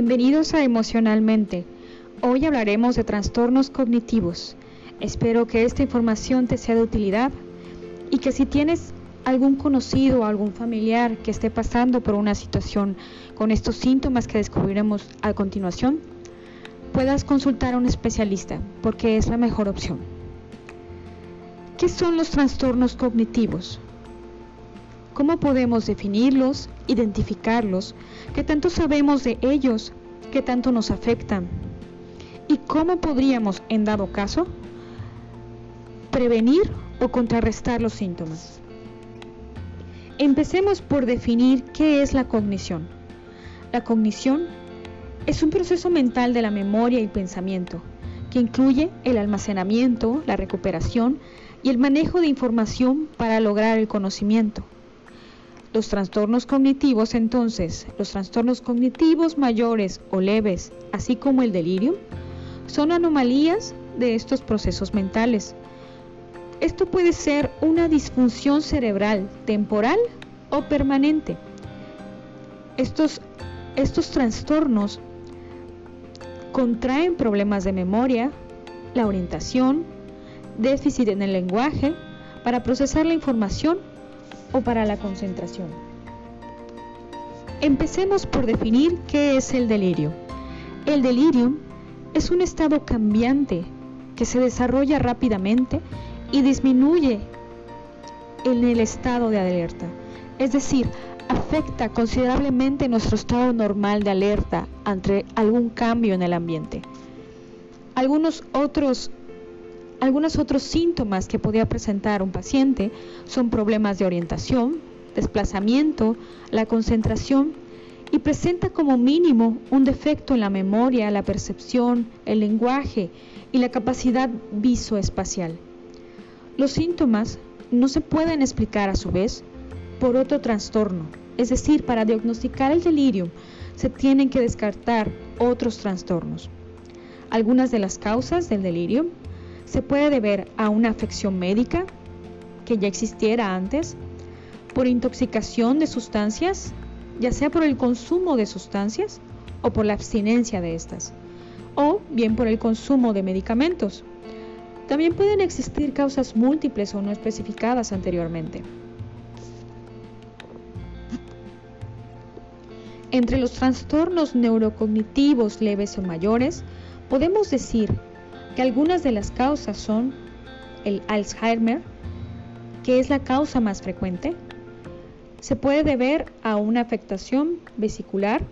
Bienvenidos a Emocionalmente. Hoy hablaremos de trastornos cognitivos. Espero que esta información te sea de utilidad y que si tienes algún conocido o algún familiar que esté pasando por una situación con estos síntomas que descubriremos a continuación, puedas consultar a un especialista porque es la mejor opción. ¿Qué son los trastornos cognitivos? ¿Cómo podemos definirlos, identificarlos? ¿Qué tanto sabemos de ellos? ¿Qué tanto nos afectan? ¿Y cómo podríamos, en dado caso, prevenir o contrarrestar los síntomas? Empecemos por definir qué es la cognición. La cognición es un proceso mental de la memoria y pensamiento que incluye el almacenamiento, la recuperación y el manejo de información para lograr el conocimiento. Los trastornos cognitivos, entonces, los trastornos cognitivos mayores o leves, así como el delirium, son anomalías de estos procesos mentales esto puede ser una disfunción cerebral temporal o permanente. Estos, estos trastornos contraen problemas de memoria, la orientación, déficit en el lenguaje, para procesar la información o para la concentración. Empecemos por definir qué es el delirio. El delirium es un estado cambiante que se desarrolla rápidamente y disminuye en el estado de alerta. Es decir, afecta considerablemente nuestro estado normal de alerta ante algún cambio en el ambiente. Algunos otros, algunos otros síntomas que podría presentar un paciente son problemas de orientación, desplazamiento, la concentración y presenta como mínimo un defecto en la memoria, la percepción, el lenguaje y la capacidad visoespacial. Los síntomas no se pueden explicar a su vez por otro trastorno, es decir, para diagnosticar el delirio se tienen que descartar otros trastornos. Algunas de las causas del delirio se puede deber a una afección médica que ya existiera antes, por intoxicación de sustancias, ya sea por el consumo de sustancias o por la abstinencia de estas, o bien por el consumo de medicamentos, también pueden existir causas múltiples o no especificadas anteriormente. Entre los trastornos neurocognitivos leves o mayores, podemos decir que algunas de las causas son el Alzheimer, que es la causa más frecuente, se puede deber a una afectación vesicular,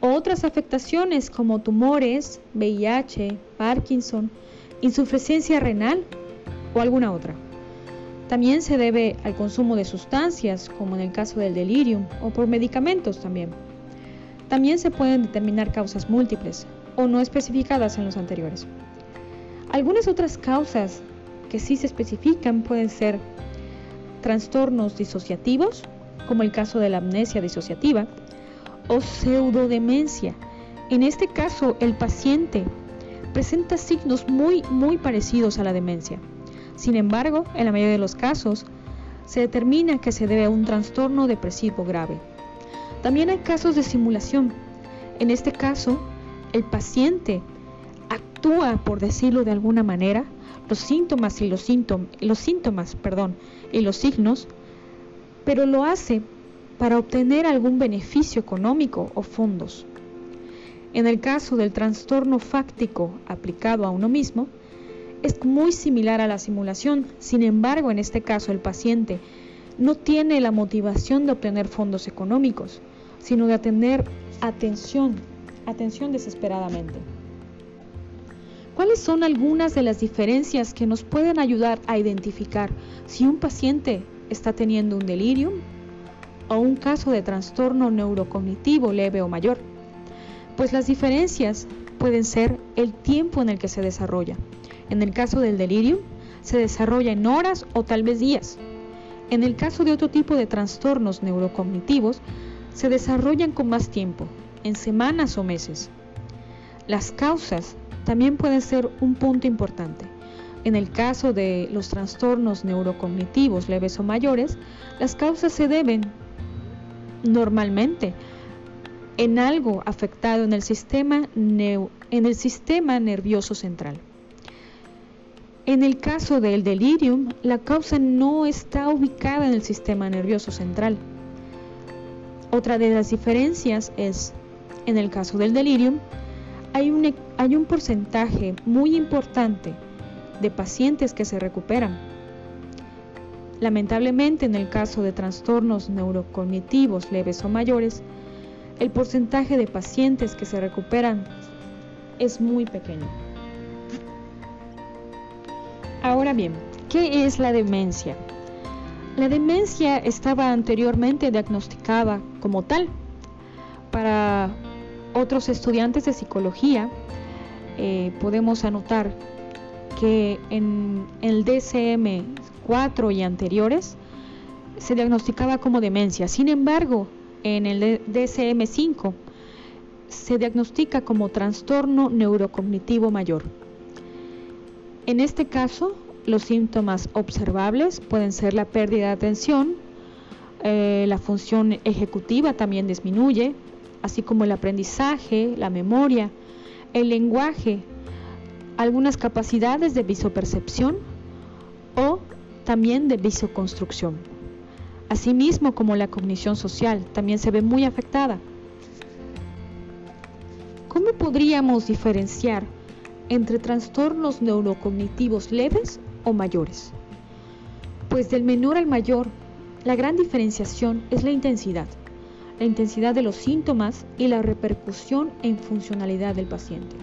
otras afectaciones como tumores, VIH, Parkinson, insuficiencia renal o alguna otra. También se debe al consumo de sustancias, como en el caso del delirium, o por medicamentos también. También se pueden determinar causas múltiples o no especificadas en los anteriores. Algunas otras causas que sí se especifican pueden ser trastornos disociativos, como el caso de la amnesia disociativa, o pseudodemencia. En este caso, el paciente presenta signos muy, muy parecidos a la demencia. Sin embargo, en la mayoría de los casos, se determina que se debe a un trastorno depresivo grave. También hay casos de simulación. En este caso, el paciente actúa, por decirlo de alguna manera, los síntomas y los los síntomas, perdón, y los signos, pero lo hace para obtener algún beneficio económico o fondos. En el caso del trastorno fáctico aplicado a uno mismo, es muy similar a la simulación. Sin embargo, en este caso el paciente no tiene la motivación de obtener fondos económicos, sino de tener atención, atención desesperadamente. ¿Cuáles son algunas de las diferencias que nos pueden ayudar a identificar si un paciente está teniendo un delirio o un caso de trastorno neurocognitivo leve o mayor? pues las diferencias pueden ser el tiempo en el que se desarrolla. En el caso del delirio, se desarrolla en horas o tal vez días. En el caso de otro tipo de trastornos neurocognitivos, se desarrollan con más tiempo, en semanas o meses. Las causas también pueden ser un punto importante. En el caso de los trastornos neurocognitivos leves o mayores, las causas se deben normalmente en algo afectado en el sistema, en el sistema nervioso central. En el caso del delirium, la causa no está ubicada en el sistema nervioso central. Otra de las diferencias es, en el caso del delirium, hay un, hay un porcentaje muy importante de pacientes que se recuperan. Lamentablemente, en el caso de trastornos neurocognitivos leves o mayores, el porcentaje de pacientes que se recuperan es muy pequeño. Ahora bien, ¿qué es la demencia? La demencia estaba anteriormente diagnosticada como tal. Para otros estudiantes de psicología eh, podemos anotar que en el DCM4 y anteriores se diagnosticaba como demencia. Sin embargo, en el DCM5 se diagnostica como trastorno neurocognitivo mayor. En este caso, los síntomas observables pueden ser la pérdida de atención, eh, la función ejecutiva también disminuye, así como el aprendizaje, la memoria, el lenguaje, algunas capacidades de visopercepción o también de visoconstrucción. Asimismo como la cognición social también se ve muy afectada. ¿Cómo podríamos diferenciar entre trastornos neurocognitivos leves o mayores. Pues del menor al mayor, la gran diferenciación es la intensidad, la intensidad de los síntomas y la repercusión en funcionalidad del paciente.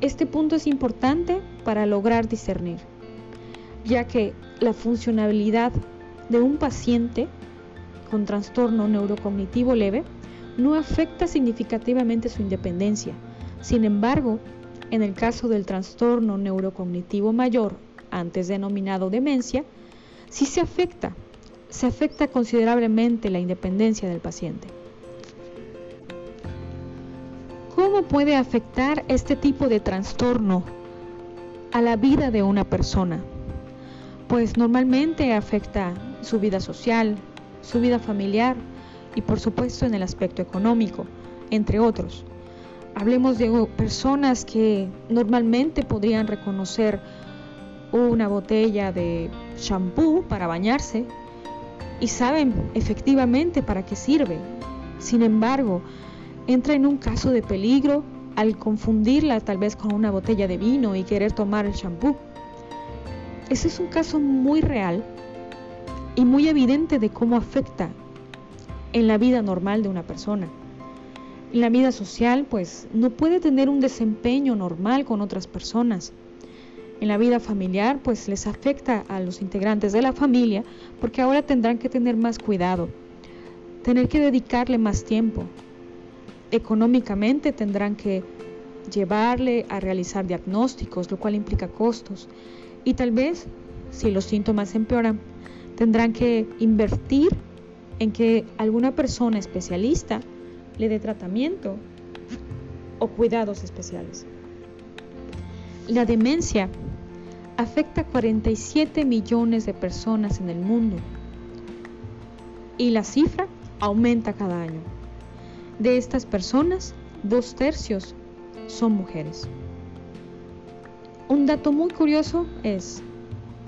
Este punto es importante para lograr discernir, ya que la funcionalidad de un paciente con trastorno neurocognitivo leve no afecta significativamente su independencia. Sin embargo, en el caso del trastorno neurocognitivo mayor, antes denominado demencia, sí se afecta, se afecta considerablemente la independencia del paciente. ¿Cómo puede afectar este tipo de trastorno a la vida de una persona? Pues normalmente afecta su vida social, su vida familiar y por supuesto en el aspecto económico, entre otros. Hablemos de personas que normalmente podrían reconocer una botella de shampoo para bañarse y saben efectivamente para qué sirve. Sin embargo, entra en un caso de peligro al confundirla tal vez con una botella de vino y querer tomar el shampoo. Ese es un caso muy real y muy evidente de cómo afecta en la vida normal de una persona. En la vida social, pues no puede tener un desempeño normal con otras personas. En la vida familiar, pues les afecta a los integrantes de la familia porque ahora tendrán que tener más cuidado, tener que dedicarle más tiempo. Económicamente tendrán que llevarle a realizar diagnósticos, lo cual implica costos. Y tal vez, si los síntomas empeoran, tendrán que invertir en que alguna persona especialista le dé tratamiento o cuidados especiales. La demencia afecta a 47 millones de personas en el mundo y la cifra aumenta cada año. De estas personas, dos tercios son mujeres. Un dato muy curioso es,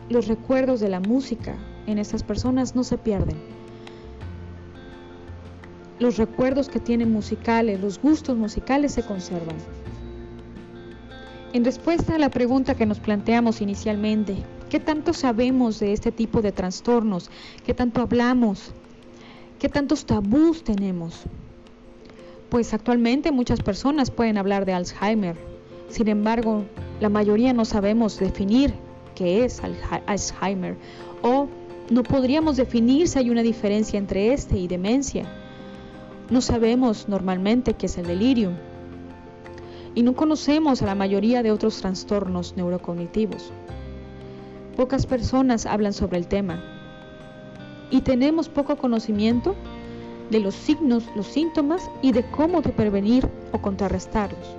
los recuerdos de la música en estas personas no se pierden los recuerdos que tienen musicales, los gustos musicales se conservan. En respuesta a la pregunta que nos planteamos inicialmente, ¿qué tanto sabemos de este tipo de trastornos? ¿Qué tanto hablamos? ¿Qué tantos tabús tenemos? Pues actualmente muchas personas pueden hablar de Alzheimer. Sin embargo, la mayoría no sabemos definir qué es Alzheimer o no podríamos definir si hay una diferencia entre este y demencia. No sabemos normalmente qué es el delirium y no conocemos a la mayoría de otros trastornos neurocognitivos. Pocas personas hablan sobre el tema y tenemos poco conocimiento de los signos, los síntomas y de cómo prevenir o contrarrestarlos.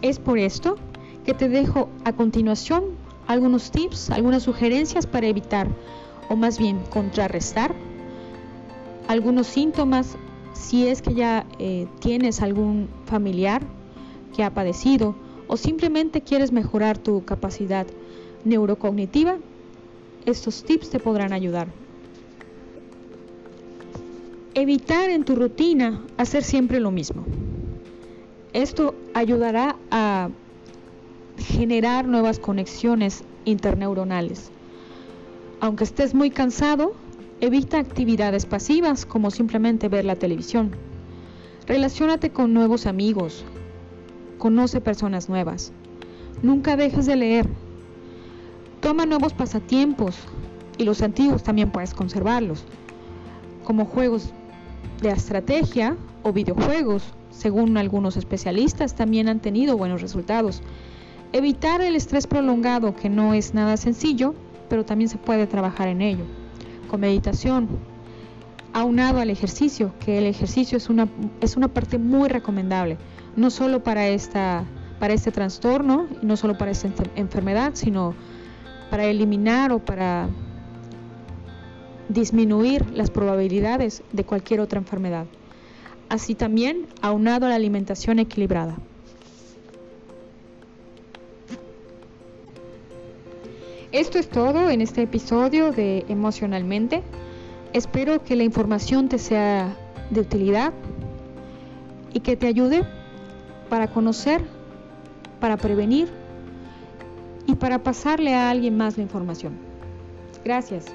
Es por esto que te dejo a continuación algunos tips, algunas sugerencias para evitar o más bien contrarrestar algunos síntomas si es que ya eh, tienes algún familiar que ha padecido o simplemente quieres mejorar tu capacidad neurocognitiva, estos tips te podrán ayudar. Evitar en tu rutina hacer siempre lo mismo. Esto ayudará a generar nuevas conexiones interneuronales. Aunque estés muy cansado, evita actividades pasivas como simplemente ver la televisión. Relaciónate con nuevos amigos. Conoce personas nuevas. Nunca dejes de leer. Toma nuevos pasatiempos y los antiguos también puedes conservarlos, como juegos de estrategia o videojuegos, según algunos especialistas, también han tenido buenos resultados. Evitar el estrés prolongado, que no es nada sencillo, pero también se puede trabajar en ello. Meditación, aunado al ejercicio, que el ejercicio es una, es una parte muy recomendable, no solo para, esta, para este trastorno, no solo para esta enfermedad, sino para eliminar o para disminuir las probabilidades de cualquier otra enfermedad. Así también aunado a la alimentación equilibrada. Esto es todo en este episodio de Emocionalmente. Espero que la información te sea de utilidad y que te ayude para conocer, para prevenir y para pasarle a alguien más la información. Gracias.